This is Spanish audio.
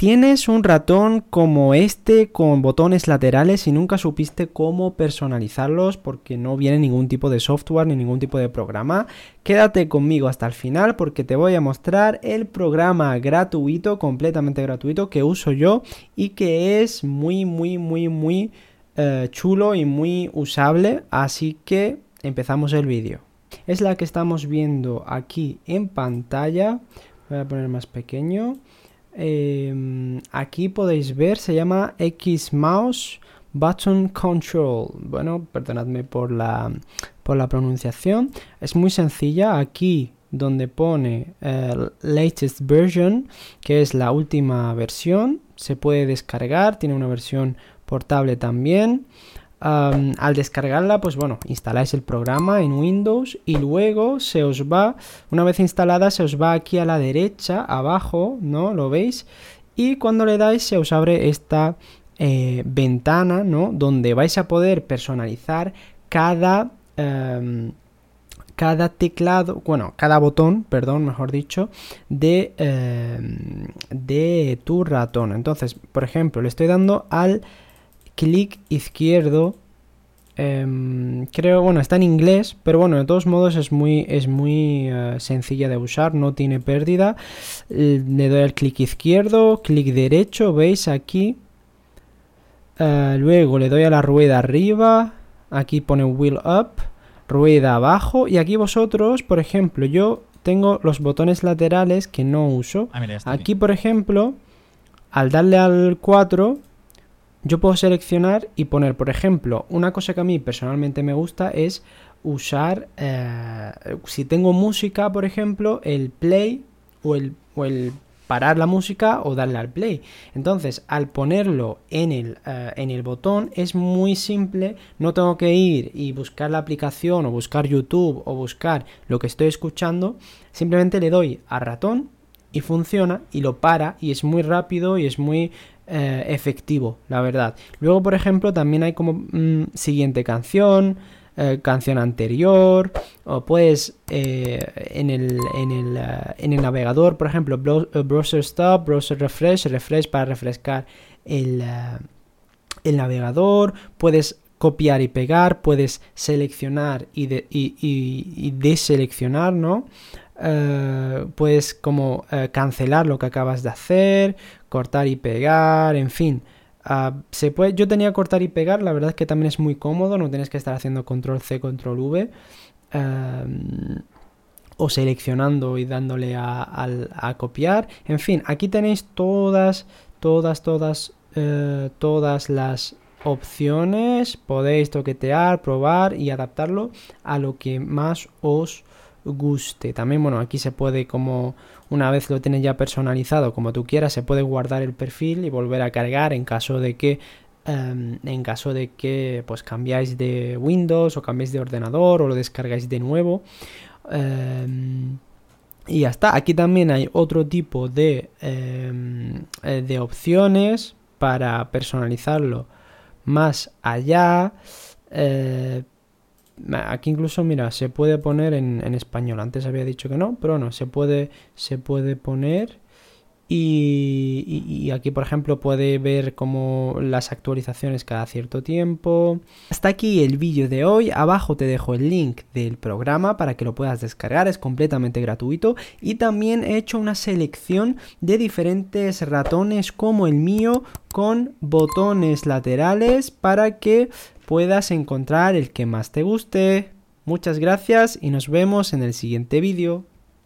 Tienes un ratón como este con botones laterales y nunca supiste cómo personalizarlos porque no viene ningún tipo de software ni ningún tipo de programa. Quédate conmigo hasta el final porque te voy a mostrar el programa gratuito, completamente gratuito que uso yo y que es muy, muy, muy, muy eh, chulo y muy usable. Así que empezamos el vídeo. Es la que estamos viendo aquí en pantalla. Voy a poner más pequeño. Em, aquí podéis ver, se llama X Mouse Button Control. Bueno, perdonadme por la, por la pronunciación. Es muy sencilla. Aquí donde pone eh, latest version, que es la última versión, se puede descargar. Tiene una versión portable también al descargarla, pues bueno, instaláis el programa en Windows y luego se os va, una vez instalada, se os va aquí a la derecha, abajo, ¿no? ¿Lo veis? Y cuando le dais se os abre esta eh, ventana, ¿no? Donde vais a poder personalizar cada... Em, cada teclado, bueno, cada botón, perdón, mejor dicho, de, em, de tu ratón. Entonces, por ejemplo, le estoy dando al clic izquierdo. Em, creo, bueno, está en inglés, pero bueno, de todos modos es muy, es muy eh, sencilla de usar, no tiene pérdida. Le doy al clic izquierdo, clic derecho, veis aquí. Eh, luego le doy a la rueda arriba, aquí pone wheel up, rueda abajo y aquí vosotros, por ejemplo, yo tengo los botones laterales que no uso. Ah, aquí, por ejemplo, al darle al 4 yo puedo seleccionar y poner, por ejemplo, una cosa que a mí personalmente me gusta es usar, eh, si tengo música, por ejemplo, el play o el, o el parar la música o darle al play. Entonces, al ponerlo en el, eh, en el botón es muy simple, no tengo que ir y buscar la aplicación o buscar YouTube o buscar lo que estoy escuchando, simplemente le doy a ratón y funciona y lo para y es muy rápido y es muy eh, efectivo, la verdad. Luego, por ejemplo, también hay como mm, siguiente canción, eh, canción anterior, o pues en, el, en, el, en, el, navegador, por ejemplo, browser stop, browser refresh, refresh para refrescar el, el navegador, puedes copiar y pegar, puedes seleccionar y, de, y deseleccionar, ¿no? Eh, puedes como eh, cancelar lo que acabas de hacer, cortar y pegar, en fin. Ah, se puede, yo tenía cortar y pegar, la verdad es que también es muy cómodo, no tienes que estar haciendo control C, control V. Em, o seleccionando y dándole a, copiar. En fin, aquí tenéis todas, todas, todas, eh, todas las opciones. Podéis toquetear, probar y adaptarlo a lo que más os guste. También, bueno, aquí se puede como una vez lo tienes ya personalizado como tú quieras, se puede guardar el perfil y volver a cargar en caso de que em, en caso de que pues cambiáis de Windows o cambiáis de ordenador o lo descargáis de nuevo. Em, y ya está. Aquí también hay otro tipo de, em, eh, de opciones para personalizarlo más allá. Eh, Aquí incluso, mira, se puede poner en, español. Antes había dicho que no, pero no, se puede, se puede poner. Y, aquí, por ejemplo, puede ver como las actualizaciones cada cierto tiempo. Hasta aquí el vídeo de hoy. Abajo te dejo el link del programa para que lo puedas descargar. Es completamente gratuito. Y también he hecho una selección de diferentes ratones como el mío con botones laterales para que puedas encontrar el que más te guste. Muchas gracias y nos vemos en el siguiente vídeo.